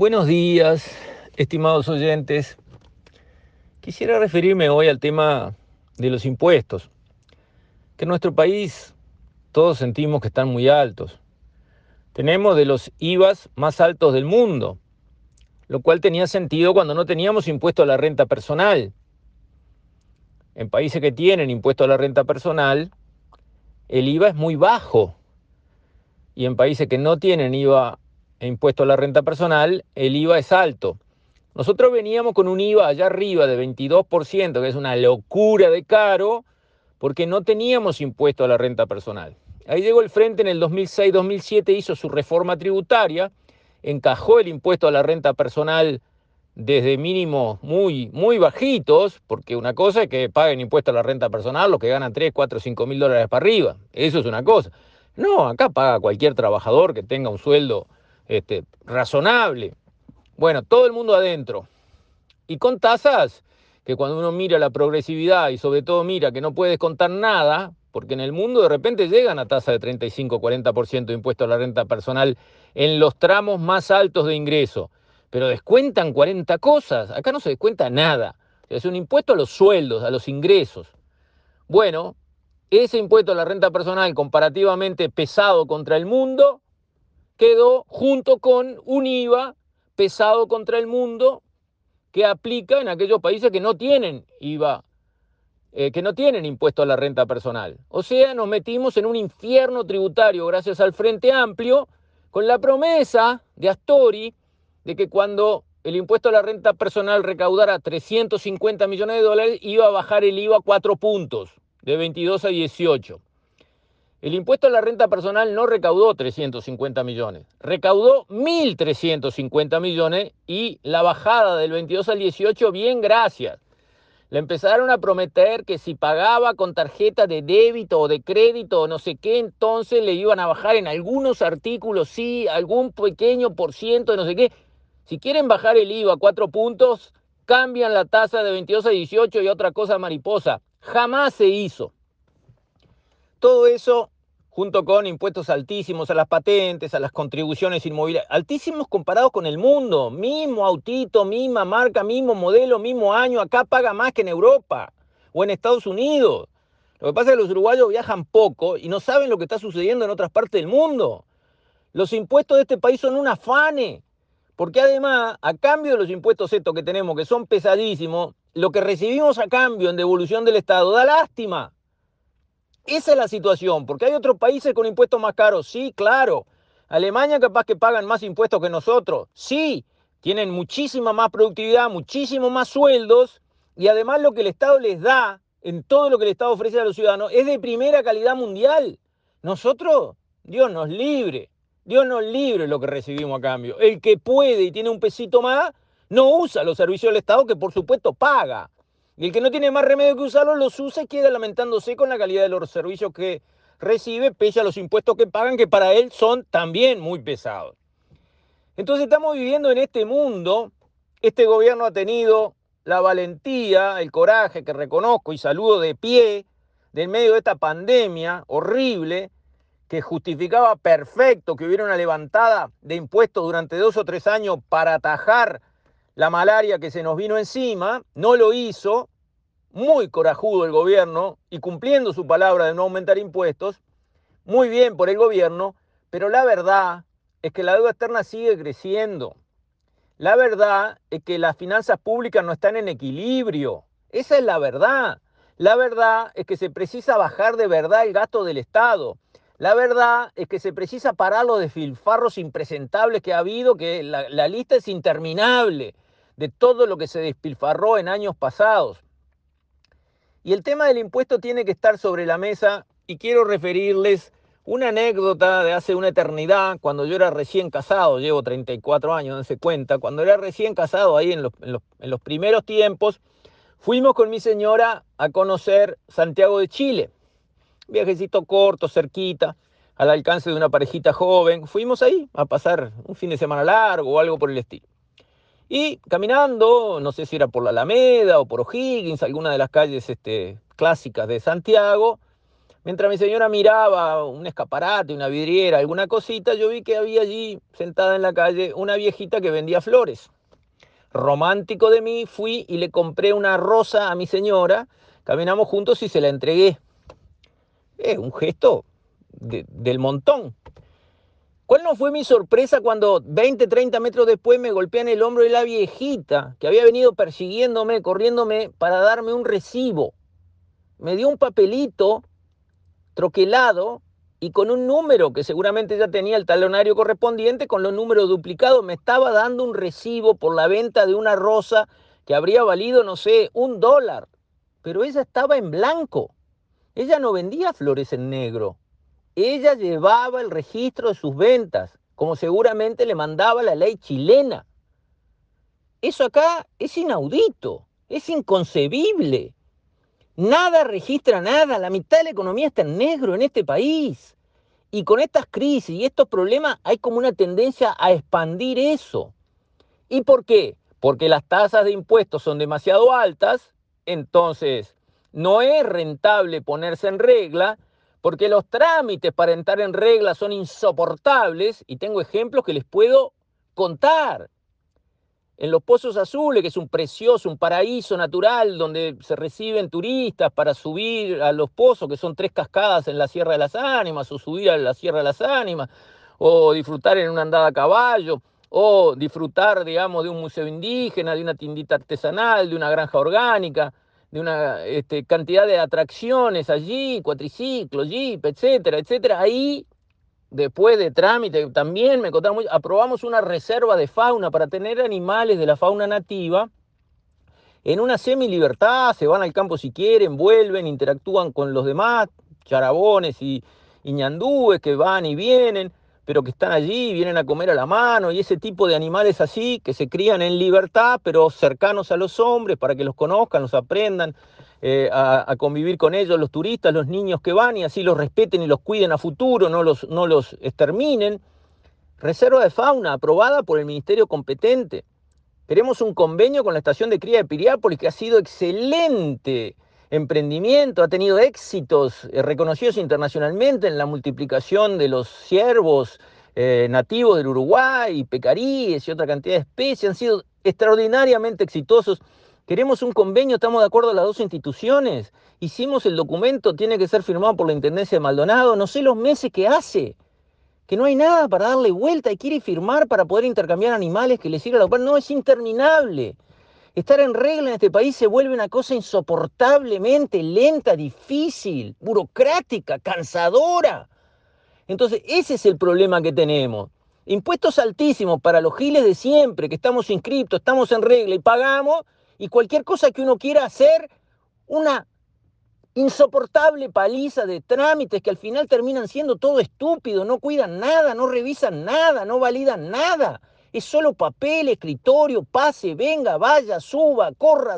Buenos días, estimados oyentes. Quisiera referirme hoy al tema de los impuestos, que en nuestro país todos sentimos que están muy altos. Tenemos de los IVAs más altos del mundo, lo cual tenía sentido cuando no teníamos impuesto a la renta personal. En países que tienen impuesto a la renta personal, el IVA es muy bajo. Y en países que no tienen IVA e impuesto a la renta personal, el IVA es alto. Nosotros veníamos con un IVA allá arriba de 22%, que es una locura de caro, porque no teníamos impuesto a la renta personal. Ahí llegó el Frente en el 2006-2007, hizo su reforma tributaria, encajó el impuesto a la renta personal desde mínimos muy, muy bajitos, porque una cosa es que paguen impuesto a la renta personal los que ganan 3, 4, 5 mil dólares para arriba. Eso es una cosa. No, acá paga cualquier trabajador que tenga un sueldo este, razonable. Bueno, todo el mundo adentro. Y con tasas que cuando uno mira la progresividad y sobre todo mira que no puedes contar nada, porque en el mundo de repente llegan a tasa de 35-40% de impuesto a la renta personal en los tramos más altos de ingreso, pero descuentan 40 cosas, acá no se descuenta nada, es un impuesto a los sueldos, a los ingresos. Bueno, ese impuesto a la renta personal comparativamente pesado contra el mundo quedó junto con un IVA pesado contra el mundo que aplica en aquellos países que no tienen IVA, eh, que no tienen impuesto a la renta personal. O sea, nos metimos en un infierno tributario gracias al Frente Amplio, con la promesa de Astori de que cuando el impuesto a la renta personal recaudara 350 millones de dólares, iba a bajar el IVA cuatro puntos, de 22 a 18. El impuesto a la renta personal no recaudó 350 millones, recaudó 1.350 millones y la bajada del 22 al 18, bien gracias. Le empezaron a prometer que si pagaba con tarjeta de débito o de crédito o no sé qué, entonces le iban a bajar en algunos artículos, sí, algún pequeño por ciento de no sé qué. Si quieren bajar el IVA a cuatro puntos, cambian la tasa de 22 a 18 y otra cosa mariposa. Jamás se hizo. Todo eso junto con impuestos altísimos a las patentes, a las contribuciones inmobiliarias, altísimos comparados con el mundo, mismo autito, misma marca, mismo modelo, mismo año, acá paga más que en Europa o en Estados Unidos. Lo que pasa es que los uruguayos viajan poco y no saben lo que está sucediendo en otras partes del mundo. Los impuestos de este país son un afane, porque además, a cambio de los impuestos estos que tenemos, que son pesadísimos, lo que recibimos a cambio en devolución del Estado da lástima. Esa es la situación, porque hay otros países con impuestos más caros, sí, claro. Alemania capaz que pagan más impuestos que nosotros, sí. Tienen muchísima más productividad, muchísimo más sueldos y además lo que el Estado les da en todo lo que el Estado ofrece a los ciudadanos es de primera calidad mundial. Nosotros, Dios nos libre, Dios nos libre lo que recibimos a cambio. El que puede y tiene un pesito más, no usa los servicios del Estado que por supuesto paga. Y el que no tiene más remedio que usarlos, los usa y queda lamentándose con la calidad de los servicios que recibe, pese a los impuestos que pagan, que para él son también muy pesados. Entonces estamos viviendo en este mundo, este gobierno ha tenido la valentía, el coraje que reconozco y saludo de pie, del medio de esta pandemia horrible, que justificaba perfecto que hubiera una levantada de impuestos durante dos o tres años para atajar la malaria que se nos vino encima, no lo hizo, muy corajudo el gobierno y cumpliendo su palabra de no aumentar impuestos, muy bien por el gobierno, pero la verdad es que la deuda externa sigue creciendo. La verdad es que las finanzas públicas no están en equilibrio. Esa es la verdad. La verdad es que se precisa bajar de verdad el gasto del Estado. La verdad es que se precisa parar los desfilfarros impresentables que ha habido, que la, la lista es interminable de todo lo que se despilfarró en años pasados. Y el tema del impuesto tiene que estar sobre la mesa y quiero referirles una anécdota de hace una eternidad, cuando yo era recién casado, llevo 34 años, dense cuenta, cuando era recién casado ahí en los, en los primeros tiempos, fuimos con mi señora a conocer Santiago de Chile. Viajecito corto, cerquita, al alcance de una parejita joven. Fuimos ahí a pasar un fin de semana largo o algo por el estilo. Y caminando, no sé si era por la Alameda o por O'Higgins, alguna de las calles este, clásicas de Santiago, Mientras mi señora miraba un escaparate, una vidriera, alguna cosita, yo vi que había allí, sentada en la calle, una viejita que vendía flores. Romántico de mí, fui y le compré una rosa a mi señora, caminamos juntos y se la entregué. Es un gesto del montón. ¿Cuál no fue mi sorpresa cuando 20, 30 metros después me golpean el hombro de la viejita que había venido persiguiéndome, corriéndome para darme un recibo? Me dio un papelito troquelado y con un número que seguramente ya tenía el talonario correspondiente, con los números duplicados, me estaba dando un recibo por la venta de una rosa que habría valido, no sé, un dólar. Pero ella estaba en blanco. Ella no vendía flores en negro ella llevaba el registro de sus ventas, como seguramente le mandaba la ley chilena. Eso acá es inaudito, es inconcebible. Nada registra nada, la mitad de la economía está en negro en este país. Y con estas crisis y estos problemas hay como una tendencia a expandir eso. ¿Y por qué? Porque las tasas de impuestos son demasiado altas, entonces no es rentable ponerse en regla porque los trámites para entrar en regla son insoportables y tengo ejemplos que les puedo contar. En los Pozos Azules, que es un precioso, un paraíso natural donde se reciben turistas para subir a los pozos, que son tres cascadas en la Sierra de las Ánimas, o subir a la Sierra de las Ánimas, o disfrutar en una andada a caballo, o disfrutar, digamos, de un museo indígena, de una tiendita artesanal, de una granja orgánica de una este, cantidad de atracciones allí, cuatriciclos, jeep, etcétera, etcétera. Ahí, después de trámite, también me contaron, aprobamos una reserva de fauna para tener animales de la fauna nativa en una semi-libertad, se van al campo si quieren, vuelven, interactúan con los demás, charabones y, y ñandúes que van y vienen pero que están allí, vienen a comer a la mano, y ese tipo de animales así, que se crían en libertad, pero cercanos a los hombres, para que los conozcan, los aprendan eh, a, convivir con ellos, los turistas, los niños que van, y así los respeten y los cuiden a futuro, no los, no los exterminen. Reserva de fauna aprobada por el ministerio competente. Queremos un convenio con la estación de cría de Piriápolis que ha sido excelente emprendimiento, ha tenido éxitos eh, reconocidos internacionalmente en la multiplicación de los ciervos eh, nativos del Uruguay, pecaríes y otra cantidad de especies, han sido extraordinariamente exitosos. Queremos un convenio, estamos de acuerdo las dos instituciones. Hicimos el documento, tiene que ser firmado por la Intendencia de Maldonado, no sé los meses que hace, que no hay nada para darle vuelta y quiere firmar para poder intercambiar animales que le sirva a la No, es interminable. Estar en regla en este país se vuelve una cosa insoportablemente lenta, difícil, burocrática, cansadora. Entonces, ese es el problema que tenemos. Impuestos altísimos para los giles de siempre, que estamos inscriptos, estamos en regla y pagamos, y cualquier cosa que uno quiera hacer, una insoportable paliza de trámites que al final terminan siendo todo estúpido, no cuidan nada, no revisan nada, no validan nada. Es solo papel, escritorio, pase, venga, vaya, suba, corra.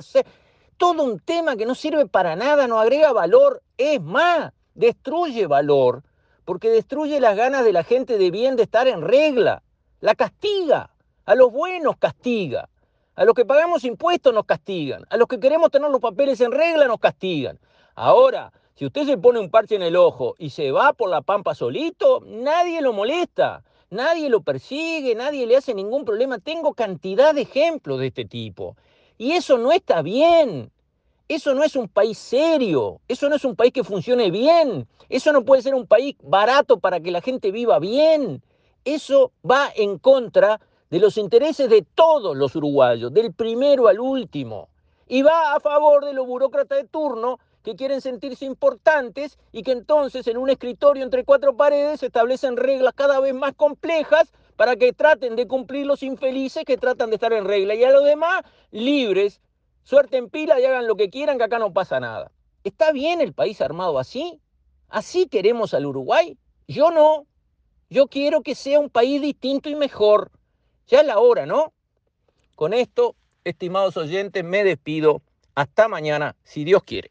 Todo un tema que no sirve para nada, no agrega valor. Es más, destruye valor, porque destruye las ganas de la gente de bien de estar en regla. La castiga. A los buenos castiga. A los que pagamos impuestos nos castigan. A los que queremos tener los papeles en regla nos castigan. Ahora, si usted se pone un parche en el ojo y se va por la pampa solito, nadie lo molesta nadie lo persigue, nadie le hace ningún problema. Tengo cantidad de ejemplos de este tipo. Y eso no está bien. Eso no es un país serio. Eso no es un país que funcione bien. Eso no puede ser un país barato para que la gente viva bien. Eso va en contra de los intereses de todos los uruguayos, del primero al último. Y va a favor de los burócratas de turno que quieren sentirse importantes y que entonces en un escritorio entre cuatro paredes se establecen reglas cada vez más complejas para que traten de cumplir los infelices que tratan de estar en regla y a los demás libres, suerte en pila y hagan lo que quieran que acá no pasa nada. ¿Está bien el país armado así? ¿Así queremos al Uruguay? Yo no. Yo quiero que sea un país distinto y mejor. Ya es la hora, ¿no? Con esto, estimados oyentes, me despido. Hasta mañana, si Dios quiere.